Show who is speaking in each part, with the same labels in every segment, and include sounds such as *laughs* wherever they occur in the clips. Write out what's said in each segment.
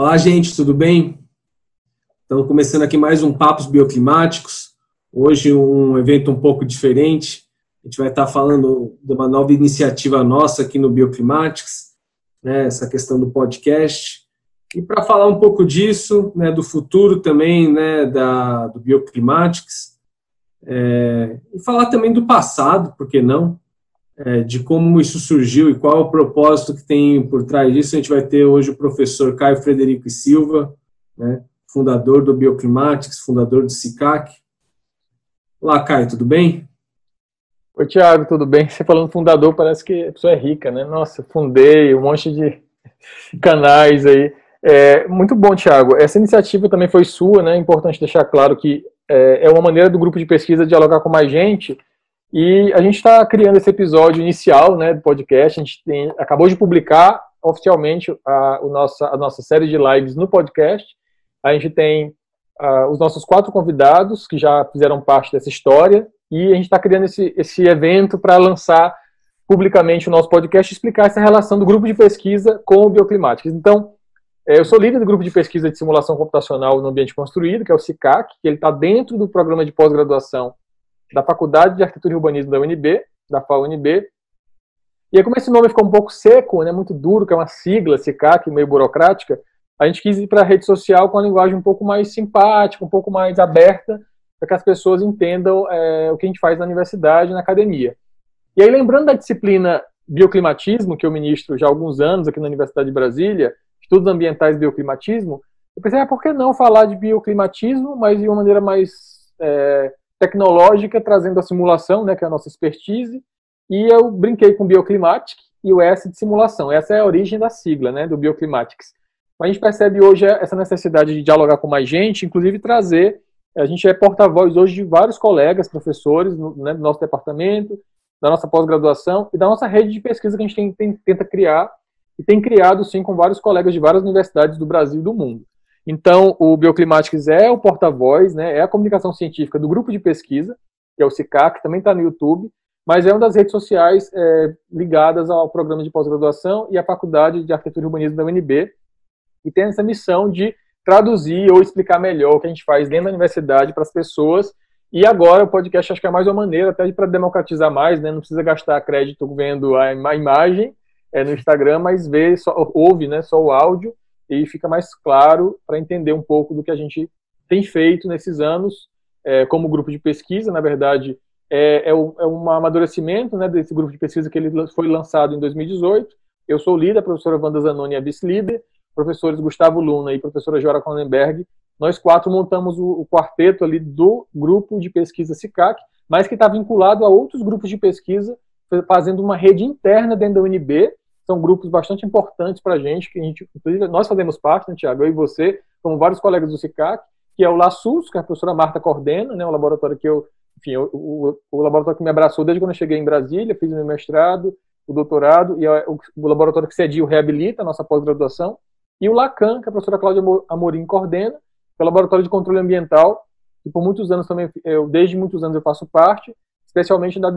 Speaker 1: Olá, gente, tudo bem? Estamos começando aqui mais um Papos Bioclimáticos. Hoje um evento um pouco diferente. A gente vai estar falando de uma nova iniciativa nossa aqui no Bioclimatics, né, essa questão do podcast. E para falar um pouco disso, né, do futuro também né, da, do Bioclimatics, é, e falar também do passado, por que não? É, de como isso surgiu e qual é o propósito que tem por trás disso. A gente vai ter hoje o professor Caio Frederico e Silva, né, fundador do Bioclimatics, fundador do SICAC. Olá, Caio, tudo bem?
Speaker 2: Oi, Tiago, tudo bem? Você falando fundador, parece que a pessoa é rica, né? Nossa, fundei um monte de *laughs* canais aí. É, muito bom, Tiago. Essa iniciativa também foi sua, né? É importante deixar claro que é, é uma maneira do grupo de pesquisa dialogar com mais gente e a gente está criando esse episódio inicial né, do podcast. A gente tem, acabou de publicar oficialmente a, nossa, a nossa série de lives no podcast. A gente tem os nossos quatro convidados que já fizeram parte dessa história. E a gente está criando esse, esse evento para lançar publicamente o nosso podcast e explicar essa relação do grupo de pesquisa com o Bioclimáticas. Então, é, eu sou líder do grupo de pesquisa de simulação computacional no ambiente construído, que é o CICAC, que ele está dentro do programa de pós-graduação da Faculdade de Arquitetura e Urbanismo da UNB, da FAUNB. E aí, como esse nome ficou um pouco seco, né, muito duro, que é uma sigla, SICAC, meio burocrática, a gente quis ir para a rede social com a linguagem um pouco mais simpática, um pouco mais aberta, para que as pessoas entendam é, o que a gente faz na universidade, na academia. E aí, lembrando da disciplina bioclimatismo, que eu ministro já há alguns anos aqui na Universidade de Brasília, estudos ambientais e bioclimatismo, eu pensei, ah, por que não falar de bioclimatismo, mas de uma maneira mais é, tecnológica, trazendo a simulação, né, que é a nossa expertise, e eu brinquei com Bioclimatic e o S de simulação. Essa é a origem da sigla, né, do Bioclimatics. A gente percebe hoje essa necessidade de dialogar com mais gente, inclusive trazer, a gente é porta-voz hoje de vários colegas, professores, né, do nosso departamento, da nossa pós-graduação e da nossa rede de pesquisa que a gente tem, tem, tenta criar, e tem criado, sim, com vários colegas de várias universidades do Brasil e do mundo. Então, o Bioclimatics é o porta-voz, né, é a comunicação científica do grupo de pesquisa, que é o CICAC, que também está no YouTube, mas é uma das redes sociais é, ligadas ao programa de pós-graduação e à Faculdade de Arquitetura e Urbanismo da UNB, e tem essa missão de traduzir ou explicar melhor o que a gente faz dentro da universidade para as pessoas. E agora o podcast acho que é mais uma maneira até para democratizar mais, né? Não precisa gastar crédito vendo a imagem é, no Instagram, mas vê, só, ouve né, só o áudio e fica mais claro para entender um pouco do que a gente tem feito nesses anos é, como grupo de pesquisa. Na verdade, é, é, o, é um amadurecimento né, desse grupo de pesquisa que ele foi lançado em 2018. Eu sou o líder, a professora Wanda Zanoni é vice-líder, professores Gustavo Luna e professora Jora Cronenberg. Nós quatro montamos o, o quarteto ali do grupo de pesquisa SICAC, mas que está vinculado a outros grupos de pesquisa, fazendo uma rede interna dentro da UNB, são grupos bastante importantes para a gente, que a gente, inclusive, nós fazemos parte, né, Tiago, eu e você, como vários colegas do CICAC, que é o LASUS, que a professora Marta coordena, né, um laboratório que eu, enfim, o, o, o, laboratório que me abraçou desde quando eu cheguei em Brasília, fiz o meu mestrado, o doutorado, e é o, o laboratório que cedia o Reabilita, a nossa pós-graduação, e o LACAN, que a professora Cláudia Amorim coordena, que é o Laboratório de Controle Ambiental, que por muitos anos também, eu, desde muitos anos eu faço parte, especialmente na,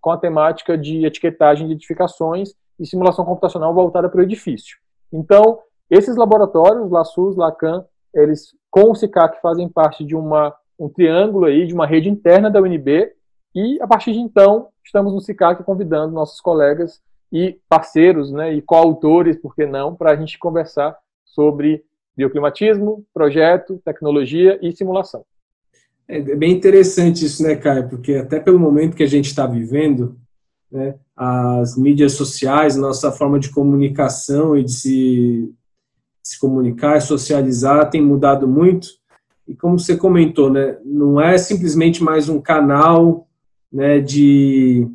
Speaker 2: com a temática de etiquetagem de edificações e simulação computacional voltada para o edifício. Então, esses laboratórios, LaSUS, Lacan, eles com o SICAC fazem parte de uma, um triângulo aí, de uma rede interna da UNB, e a partir de então, estamos no SICAC convidando nossos colegas e parceiros, né, e coautores, por que não, para a gente conversar sobre bioclimatismo, projeto, tecnologia e simulação.
Speaker 1: É bem interessante isso, né, Caio? Porque até pelo momento que a gente está vivendo, né, as mídias sociais, nossa forma de comunicação e de se, se comunicar e socializar tem mudado muito. E como você comentou, né, não é simplesmente mais um canal né, de,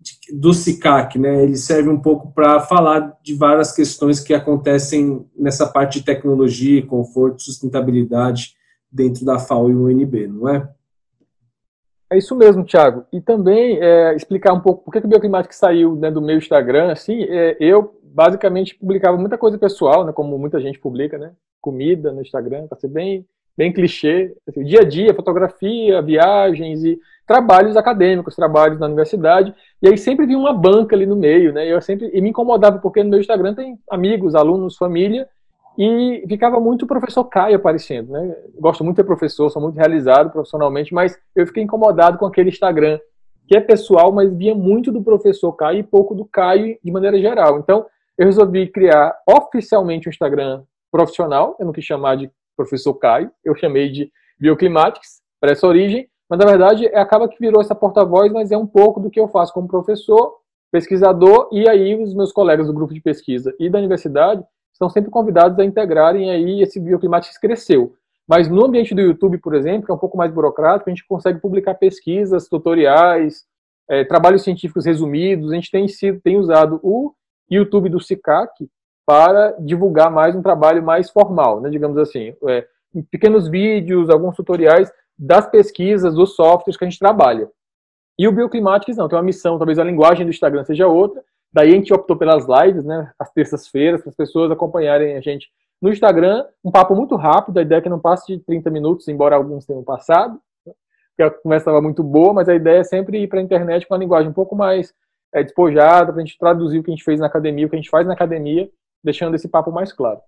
Speaker 1: de do SICAC, né, ele serve um pouco para falar de várias questões que acontecem nessa parte de tecnologia, conforto, sustentabilidade dentro da FAO e UNB, não é?
Speaker 2: É isso mesmo, Thiago. E também é, explicar um pouco por que, o Bioclimática saiu né, do meu Instagram. Assim, é, eu basicamente publicava muita coisa pessoal, né, como muita gente publica, né? Comida no Instagram, para ser bem, bem clichê. Assim, dia a dia, fotografia, viagens e trabalhos acadêmicos, trabalhos na universidade. E aí sempre vinha uma banca ali no meio, né? Eu sempre e me incomodava porque no meu Instagram tem amigos, alunos, família. E ficava muito o professor Caio aparecendo, né? Gosto muito de professor, sou muito realizado profissionalmente, mas eu fiquei incomodado com aquele Instagram, que é pessoal, mas via muito do professor Caio e pouco do Caio de maneira geral. Então, eu resolvi criar oficialmente um Instagram profissional, eu não quis chamar de professor Caio, eu chamei de Bioclimatics, para essa origem, mas na verdade é, acaba que virou essa porta-voz, mas é um pouco do que eu faço como professor, pesquisador, e aí os meus colegas do grupo de pesquisa e da universidade estão sempre convidados a integrarem aí esse Bioclimatics cresceu. Mas no ambiente do YouTube, por exemplo, que é um pouco mais burocrático, a gente consegue publicar pesquisas, tutoriais, é, trabalhos científicos resumidos. A gente tem, sido, tem usado o YouTube do SICAC para divulgar mais um trabalho mais formal, né, digamos assim, é, pequenos vídeos, alguns tutoriais das pesquisas, dos softwares que a gente trabalha. E o Bioclimatics não, tem uma missão, talvez a linguagem do Instagram seja outra, daí a gente optou pelas lives, né, às terças-feiras, para as pessoas acompanharem a gente no Instagram, um papo muito rápido, a ideia é que não passe de 30 minutos, embora alguns tenham passado, né, porque a conversa estava muito boa, mas a ideia é sempre ir para a internet com uma linguagem um pouco mais é, despojada, para a gente traduzir o que a gente fez na academia, o que a gente faz na academia, deixando esse papo mais claro.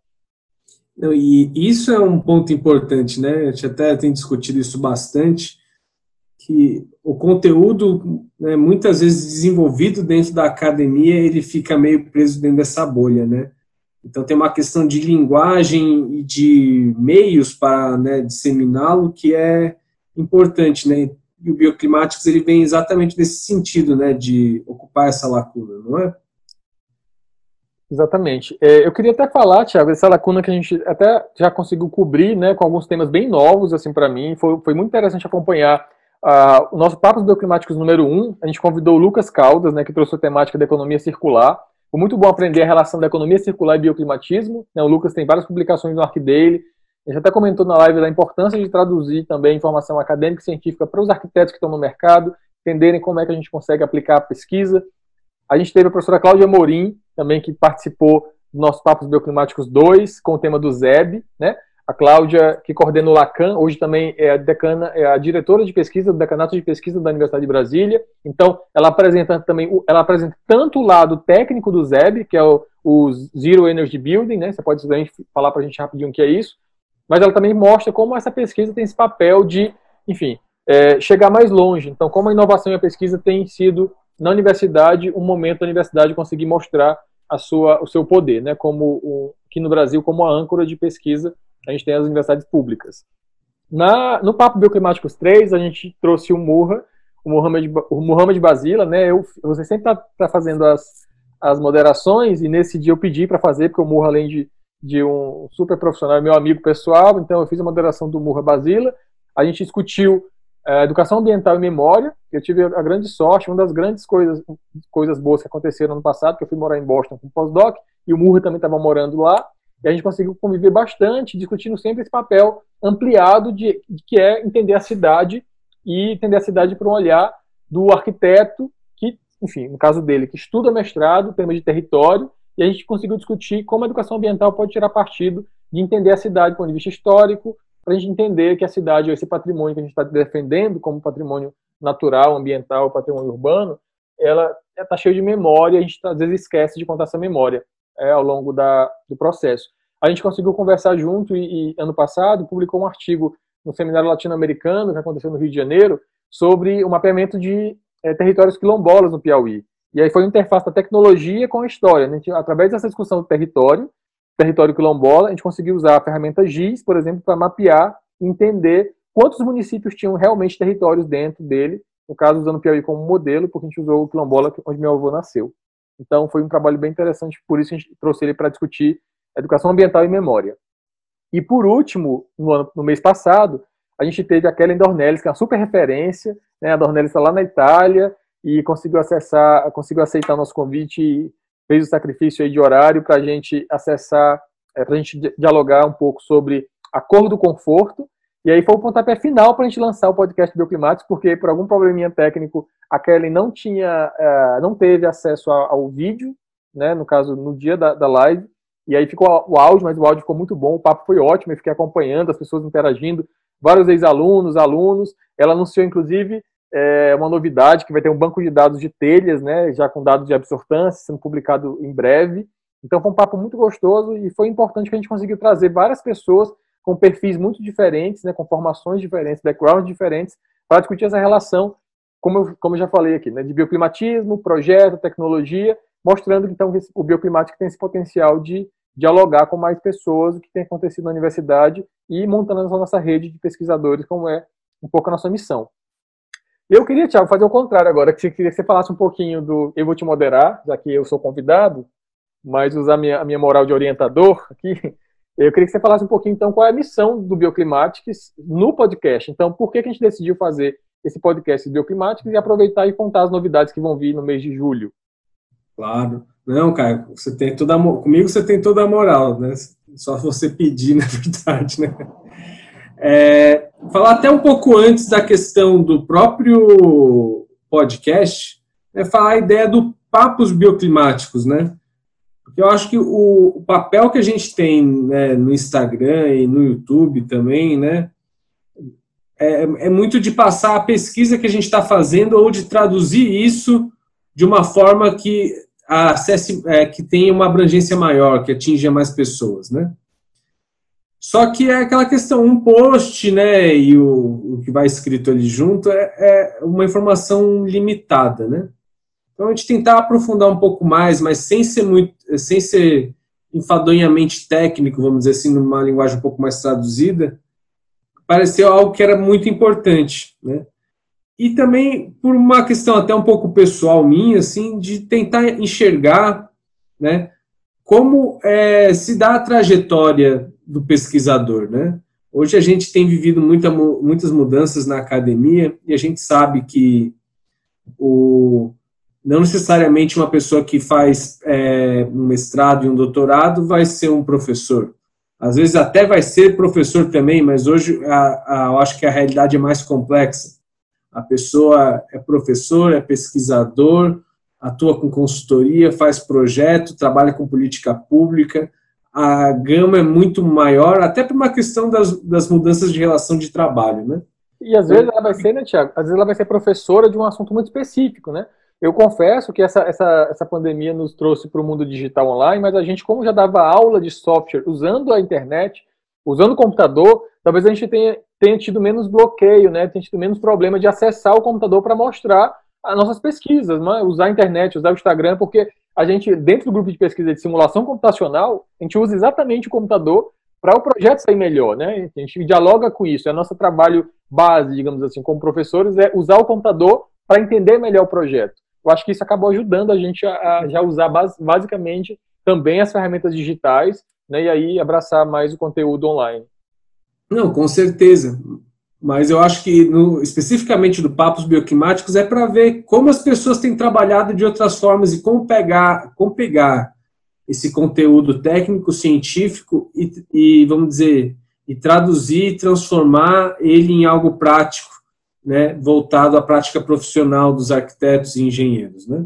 Speaker 1: E isso é um ponto importante, né? A gente até tem discutido isso bastante, que o conteúdo, né, muitas vezes desenvolvido dentro da academia, ele fica meio preso dentro dessa bolha, né? Então tem uma questão de linguagem e de meios para né, disseminá-lo que é importante, né? E o Bioclimáticos ele vem exatamente nesse sentido, né, de ocupar essa lacuna, não é?
Speaker 2: Exatamente. É, eu queria até falar, Thiago, dessa lacuna que a gente até já conseguiu cobrir, né, com alguns temas bem novos, assim, para mim. Foi, foi muito interessante acompanhar uh, o nosso Papos Bioclimáticos número 1. A gente convidou o Lucas Caldas, né, que trouxe a temática da economia circular. Foi muito bom aprender a relação da economia circular e bioclimatismo. Né, o Lucas tem várias publicações no arquivo dele. A gente até comentou na live da importância de traduzir também informação acadêmica e científica para os arquitetos que estão no mercado, entenderem como é que a gente consegue aplicar a pesquisa. A gente teve a professora Cláudia Morim, também que participou do nosso Papos Bioclimáticos 2, com o tema do ZEB, né? A Cláudia, que coordena o Lacan, hoje também é a decana, é a diretora de pesquisa do Decanato de Pesquisa da Universidade de Brasília. Então, ela apresenta também, ela apresenta tanto o lado técnico do ZEB, que é o, o Zero Energy Building, né? Você pode falar para a gente rapidinho o que é isso, mas ela também mostra como essa pesquisa tem esse papel de, enfim, é, chegar mais longe. Então, como a inovação e a pesquisa têm sido na universidade um momento da universidade conseguir mostrar a sua, o seu poder, né? Como o, aqui no Brasil, como a âncora de pesquisa, a gente tem as universidades públicas. Na, no Papo Bioclimáticos 3, a gente trouxe o Murra, o Muhammad, o Muhammad Basila, né? Eu, você sempre está tá fazendo as, as moderações, e nesse dia eu pedi para fazer, porque o Murra, além de, de um super profissional, é meu amigo pessoal, então eu fiz a moderação do Murra Basila. A gente discutiu é, educação ambiental e memória. Eu tive a grande sorte, uma das grandes coisas, coisas boas que aconteceram no passado, que eu fui morar em Boston com pós-doc, e o Murray também estava morando lá, e a gente conseguiu conviver bastante, discutindo sempre esse papel ampliado de, de que é entender a cidade e entender a cidade por um olhar do arquiteto que, enfim, no caso dele, que estuda mestrado, tema de território, e a gente conseguiu discutir como a educação ambiental pode tirar partido de entender a cidade do ponto de vista histórico, para a gente entender que a cidade, esse patrimônio que a gente está defendendo como patrimônio natural, ambiental, patrimônio urbano, ela está cheia de memória, a gente às vezes esquece de contar essa memória é, ao longo da, do processo. A gente conseguiu conversar junto e, e ano passado publicou um artigo no Seminário Latino-Americano, que aconteceu no Rio de Janeiro, sobre o mapeamento de é, territórios quilombolas no Piauí. E aí foi uma interface da tecnologia com a história. Né? através dessa discussão do território, território quilombola, a gente conseguiu usar a ferramenta GIS, por exemplo, para mapear e entender quantos municípios tinham realmente territórios dentro dele, no caso usando o Piauí como modelo, porque a gente usou o quilombola onde meu avô nasceu. Então foi um trabalho bem interessante, por isso a gente trouxe ele para discutir educação ambiental e memória. E por último, no, ano, no mês passado, a gente teve a Kellen Dornelles, que é uma super referência, né? a Dornelles está lá na Itália e conseguiu acessar, conseguiu aceitar nosso convite fez o sacrifício de horário para a gente acessar, é, para a gente dialogar um pouco sobre a cor do conforto. E aí foi o pontapé final para a gente lançar o podcast Bioclimáticos, porque por algum probleminha técnico a Kelly não tinha, é, não teve acesso ao, ao, vídeo, né, no caso no dia da, da live, e aí ficou o áudio, mas o áudio ficou muito bom, o papo foi ótimo, eu fiquei acompanhando, as pessoas interagindo, vários ex-alunos, alunos, ela anunciou inclusive é uma novidade que vai ter um banco de dados de telhas, né, já com dados de absortância, sendo publicado em breve. Então foi um papo muito gostoso e foi importante que a gente conseguiu trazer várias pessoas com perfis muito diferentes, né, com formações diferentes, backgrounds diferentes, para discutir essa relação, como eu, como eu já falei aqui, né, de bioclimatismo, projeto, tecnologia, mostrando então que o bioclimático tem esse potencial de dialogar com mais pessoas, o que tem acontecido na universidade e montando a nossa rede de pesquisadores, como é um pouco a nossa missão. Eu queria, Tiago, fazer o contrário agora, que você queria que você falasse um pouquinho do. Eu vou te moderar, já que eu sou convidado, mas usar a minha, a minha moral de orientador aqui. Eu queria que você falasse um pouquinho, então, qual é a missão do Bioclimatics no podcast. Então, por que, que a gente decidiu fazer esse podcast Bioclimatics e aproveitar e contar as novidades que vão vir no mês de julho?
Speaker 1: Claro. Não, cara, você tem toda a, comigo você tem toda a moral, né? Só você pedir, *laughs* na verdade, né? É, falar até um pouco antes da questão do próprio podcast, é falar a ideia do papos bioclimáticos, né? Porque eu acho que o, o papel que a gente tem né, no Instagram e no YouTube também, né? É, é muito de passar a pesquisa que a gente está fazendo ou de traduzir isso de uma forma que acesse, é, que tenha uma abrangência maior, que atinja mais pessoas, né? Só que é aquela questão, um post, né, e o, o que vai escrito ali junto é, é, uma informação limitada, né? Então a gente tentar aprofundar um pouco mais, mas sem ser muito, sem ser enfadonhamente técnico, vamos dizer assim, numa linguagem um pouco mais traduzida, pareceu algo que era muito importante, né? E também por uma questão até um pouco pessoal minha, assim, de tentar enxergar, né, como é, se dá a trajetória do pesquisador, né? Hoje a gente tem vivido muita, muitas mudanças na academia e a gente sabe que o, não necessariamente uma pessoa que faz é, um mestrado e um doutorado vai ser um professor. Às vezes até vai ser professor também, mas hoje a, a, eu acho que a realidade é mais complexa. A pessoa é professor, é pesquisador, atua com consultoria, faz projeto, trabalha com política pública, a gama é muito maior, até por uma questão das, das mudanças de relação de trabalho, né?
Speaker 2: E às vezes ela vai ser, né, Tiago? Às vezes ela vai ser professora de um assunto muito específico, né? Eu confesso que essa, essa, essa pandemia nos trouxe para o mundo digital online, mas a gente, como já dava aula de software usando a internet, usando o computador, talvez a gente tenha, tenha tido menos bloqueio, né? Tenha tido menos problema de acessar o computador para mostrar as nossas pesquisas, né? usar a internet, usar o Instagram, porque a gente, dentro do grupo de pesquisa de simulação computacional, a gente usa exatamente o computador para o projeto sair melhor, né? A gente dialoga com isso. É nosso trabalho base, digamos assim, como professores, é usar o computador para entender melhor o projeto. Eu acho que isso acabou ajudando a gente a, a já usar basicamente também as ferramentas digitais, né? E aí abraçar mais o conteúdo online.
Speaker 1: Não, com certeza mas eu acho que no, especificamente do Papos Bioquimáticos é para ver como as pessoas têm trabalhado de outras formas e como pegar, como pegar esse conteúdo técnico, científico e, e vamos dizer, e traduzir, transformar ele em algo prático, né, voltado à prática profissional dos arquitetos e engenheiros, né?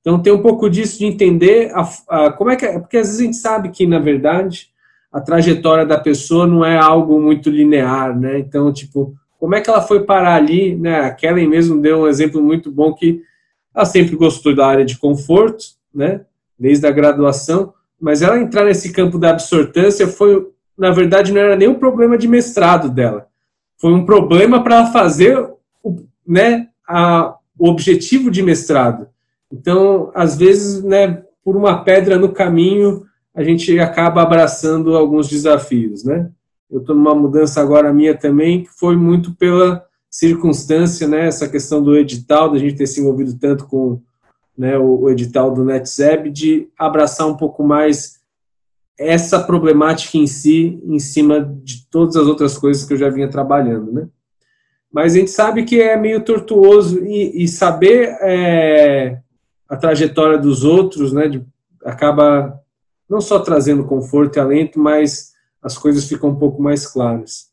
Speaker 1: Então tem um pouco disso de entender a, a, como é que é, porque às vezes a gente sabe que na verdade a trajetória da pessoa não é algo muito linear, né? Então, tipo, como é que ela foi parar ali, né? A Kellen mesmo deu um exemplo muito bom que ela sempre gostou da área de conforto, né? Desde a graduação, mas ela entrar nesse campo da absortância foi, na verdade, não era nem um problema de mestrado dela. Foi um problema para fazer, o, né, a, o objetivo de mestrado. Então, às vezes, né, por uma pedra no caminho, a gente acaba abraçando alguns desafios, né? Eu estou numa mudança agora minha também, que foi muito pela circunstância, né? Essa questão do edital, da gente ter se envolvido tanto com né, o, o edital do NetZeb, de abraçar um pouco mais essa problemática em si, em cima de todas as outras coisas que eu já vinha trabalhando, né? Mas a gente sabe que é meio tortuoso e, e saber é, a trajetória dos outros, né? De, acaba não só trazendo conforto e alento, mas as coisas ficam um pouco mais claras.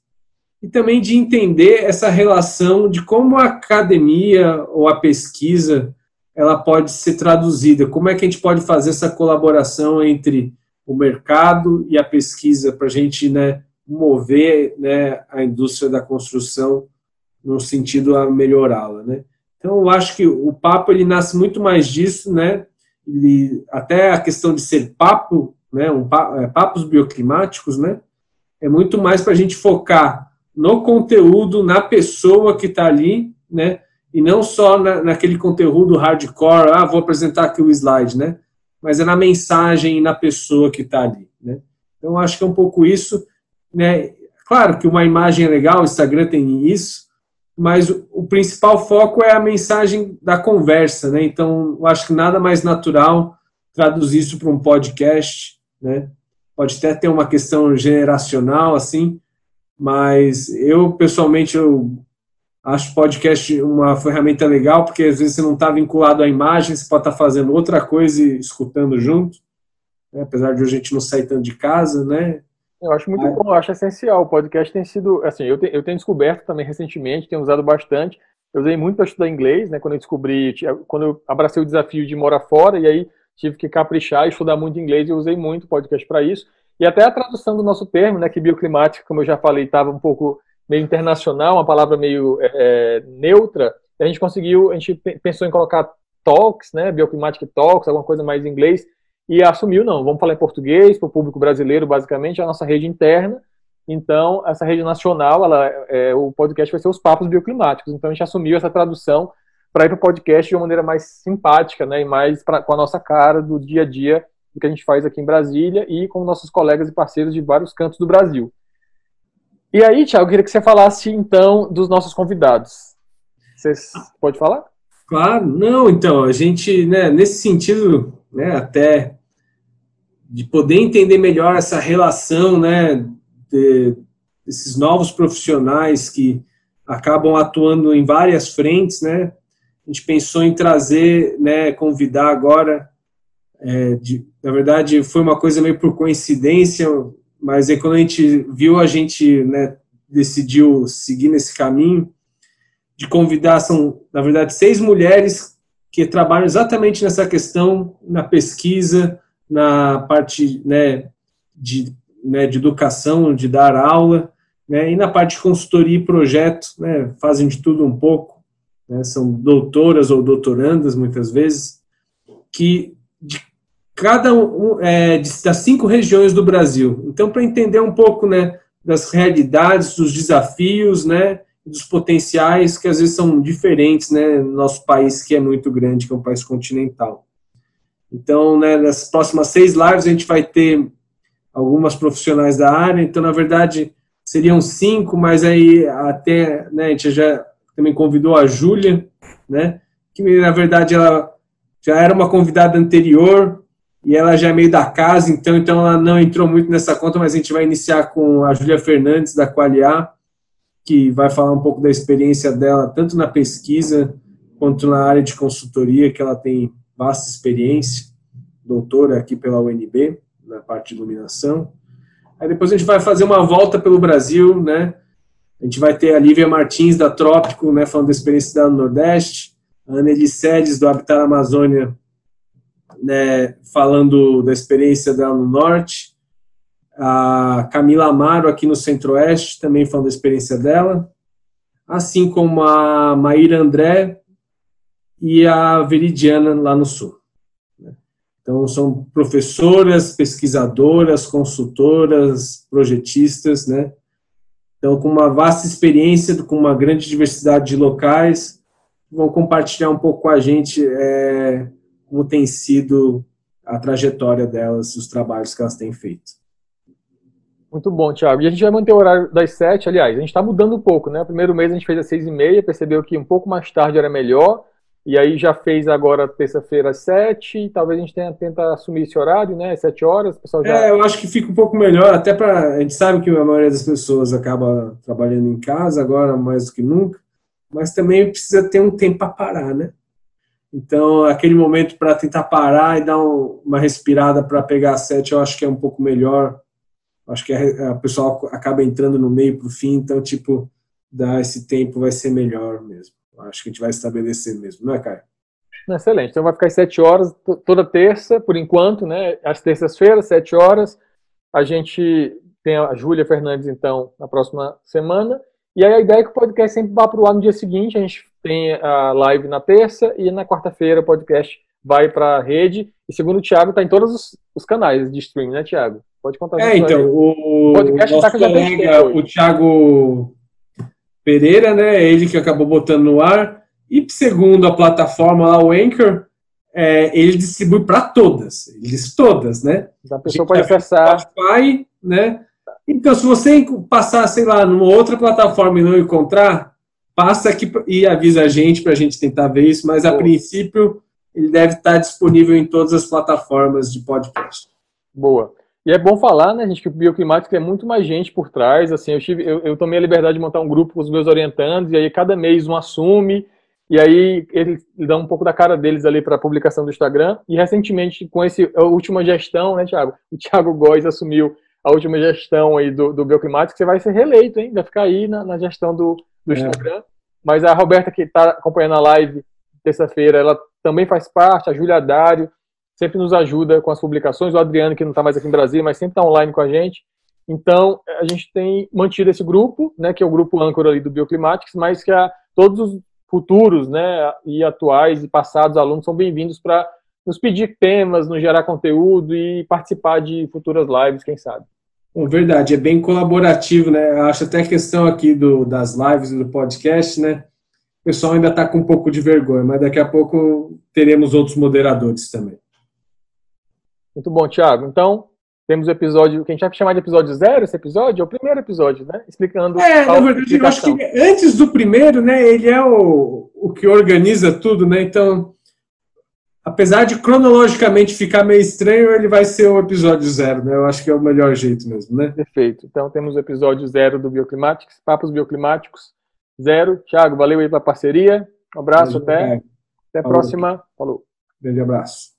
Speaker 1: E também de entender essa relação de como a academia ou a pesquisa ela pode ser traduzida, como é que a gente pode fazer essa colaboração entre o mercado e a pesquisa para a gente né, mover né, a indústria da construção no sentido a melhorá-la. Né? Então, eu acho que o papo ele nasce muito mais disso, né? até a questão de ser papo, né, um, é, papos bioclimáticos, né, é muito mais para a gente focar no conteúdo, na pessoa que está ali, né, e não só na, naquele conteúdo hardcore, ah, vou apresentar aqui o slide, né, mas é na mensagem e na pessoa que está ali, né. Então, acho que é um pouco isso, né, claro que uma imagem é legal, o Instagram tem isso, mas o principal foco é a mensagem da conversa, né? Então, acho que nada mais natural traduzir isso para um podcast, né? Pode até ter uma questão generacional, assim, mas eu, pessoalmente, eu acho podcast uma ferramenta legal, porque às vezes você não está vinculado à imagem, você pode estar tá fazendo outra coisa e escutando junto, né? apesar de a gente não sair tanto de casa, né?
Speaker 2: Eu acho muito bom, eu acho essencial. O podcast tem sido, assim, eu, te, eu tenho descoberto também recentemente, tenho usado bastante. Eu usei muito para estudar inglês, né? Quando eu descobri, quando eu abracei o desafio de morar fora, e aí tive que caprichar e estudar muito inglês, e eu usei muito podcast para isso. E até a tradução do nosso termo, né? Que bioclimática, como eu já falei, estava um pouco meio internacional, uma palavra meio é, é neutra. a gente conseguiu, a gente pensou em colocar talks, né? Bioclimatic talks, alguma coisa mais em inglês e assumiu, não, vamos falar em português para o público brasileiro, basicamente, é a nossa rede interna. Então, essa rede nacional, ela, é, o podcast vai ser os papos bioclimáticos. Então, a gente assumiu essa tradução para ir para o podcast de uma maneira mais simpática, né, e mais pra, com a nossa cara do dia a dia do que a gente faz aqui em Brasília e com nossos colegas e parceiros de vários cantos do Brasil. E aí, Tiago, eu queria que você falasse, então, dos nossos convidados. Você pode falar?
Speaker 1: Claro, não, então, a gente, né, nesse sentido, né, até de poder entender melhor essa relação, né, de, desses novos profissionais que acabam atuando em várias frentes, né? A gente pensou em trazer, né, convidar agora, é, de, na verdade foi uma coisa meio por coincidência, mas aí quando a gente viu, a gente, né, decidiu seguir nesse caminho de convidar, são, na verdade, seis mulheres que trabalham exatamente nessa questão, na pesquisa, na parte né, de, né, de educação, de dar aula, né, e na parte de consultoria e projeto, né, fazem de tudo um pouco, né, são doutoras ou doutorandas, muitas vezes, que cada um, é, das cinco regiões do Brasil. Então, para entender um pouco né, das realidades, dos desafios, né, dos potenciais que às vezes são diferentes, né, no nosso país que é muito grande, que é um país continental. Então, né, nas próximas seis lives a gente vai ter algumas profissionais da área. Então, na verdade, seriam cinco, mas aí até, né, a gente já também convidou a Júlia, né, que na verdade ela já era uma convidada anterior e ela já é meio da casa, então, então ela não entrou muito nessa conta, mas a gente vai iniciar com a Júlia Fernandes da Qualiar, que vai falar um pouco da experiência dela, tanto na pesquisa quanto na área de consultoria, que ela tem vasta experiência, doutora aqui pela UNB, na parte de iluminação. Aí depois a gente vai fazer uma volta pelo Brasil, né? A gente vai ter a Lívia Martins, da Trópico, né, falando da experiência dela no Nordeste, a Anneli Sedes, do Habitat Amazônia, né, falando da experiência dela no Norte, a Camila Amaro, aqui no Centro-Oeste, também falando da experiência dela, assim como a Maíra André, e a Veridiana lá no Sul. Né? Então, são professoras, pesquisadoras, consultoras, projetistas, né? Então, com uma vasta experiência, com uma grande diversidade de locais, vão compartilhar um pouco com a gente é, como tem sido a trajetória delas, os trabalhos que elas têm feito.
Speaker 2: Muito bom, Thiago. E a gente vai manter o horário das sete, aliás, a gente está mudando um pouco, né? O primeiro mês a gente fez às seis e meia, percebeu que um pouco mais tarde era melhor, e aí já fez agora terça-feira às sete, talvez a gente tenha, tenta assumir esse horário, né? Às sete horas, o pessoal já...
Speaker 1: É, eu acho que fica um pouco melhor, até para A gente sabe que a maioria das pessoas acaba trabalhando em casa agora mais do que nunca, mas também precisa ter um tempo para parar, né? Então, aquele momento para tentar parar e dar um, uma respirada para pegar a sete, eu acho que é um pouco melhor. Acho que a, a pessoa acaba entrando no meio para o fim, então, tipo, dar esse tempo vai ser melhor mesmo. Acho que a gente vai estabelecer mesmo, não é, Caio?
Speaker 2: Excelente. Então vai ficar às 7 horas toda terça, por enquanto, né? Às terças-feiras, 7 horas. A gente tem a Júlia Fernandes, então, na próxima semana. E aí a ideia é que o podcast sempre vá para o ar no dia seguinte. A gente tem a live na terça e na quarta-feira o podcast vai para a rede, e segundo o Thiago, está em todos os, os, canais de streaming, né, Thiago?
Speaker 1: Pode contar É, então, o, o podcast nosso tá colega, o Thiago Pereira, né, ele que acabou botando no ar, e segundo a plataforma lá, o Anchor, é, ele distribui para todas, ele diz todas, né?
Speaker 2: A pessoa a pode acessar.
Speaker 1: Spotify, né? Então, se você passar, sei lá, numa outra plataforma e não encontrar, passa aqui e avisa a gente para a gente tentar ver isso, mas a Boa. princípio ele deve estar disponível em todas as plataformas de podcast.
Speaker 2: Boa. E é bom falar, né, gente, que o Bioclimático é muito mais gente por trás. Assim, eu, tive, eu, eu tomei a liberdade de montar um grupo com os meus orientandos, e aí cada mês um assume, e aí eles dão um pouco da cara deles ali para a publicação do Instagram. E recentemente, com esse, a última gestão, né, Thiago? *laughs* O Thiago Góes assumiu a última gestão aí do, do Bioclimático, você vai ser reeleito, hein? Vai ficar aí na, na gestão do, do é. Instagram. Mas a Roberta, que está acompanhando a live terça-feira, ela também faz parte, a Júlia Dário, sempre nos ajuda com as publicações, o Adriano, que não está mais aqui em Brasília, mas sempre está online com a gente. Então, a gente tem mantido esse grupo, né, que é o grupo âncora ali do Bioclimatics, mas que a, todos os futuros, né, e atuais e passados alunos são bem-vindos para nos pedir temas, nos gerar conteúdo e participar de futuras lives, quem sabe.
Speaker 1: Bom, verdade, é bem colaborativo, né? Eu acho até a questão aqui do, das lives e do podcast, né? O pessoal ainda está com um pouco de vergonha, mas daqui a pouco teremos outros moderadores também.
Speaker 2: Muito bom, Thiago. Então, temos o episódio, que a gente vai chamar de episódio zero, esse episódio, é o primeiro episódio, né? Explicando.
Speaker 1: É, na verdade, eu acho que antes do primeiro, né, ele é o, o que organiza tudo, né? Então, apesar de cronologicamente ficar meio estranho, ele vai ser o episódio zero, né? Eu acho que é o melhor jeito mesmo, né?
Speaker 2: Perfeito. Então temos o episódio zero do Bioclimáticos, Papos Bioclimáticos zero. Thiago, valeu aí pela parceria. Um abraço, até. Até a próxima. Falou.
Speaker 1: Grande abraço.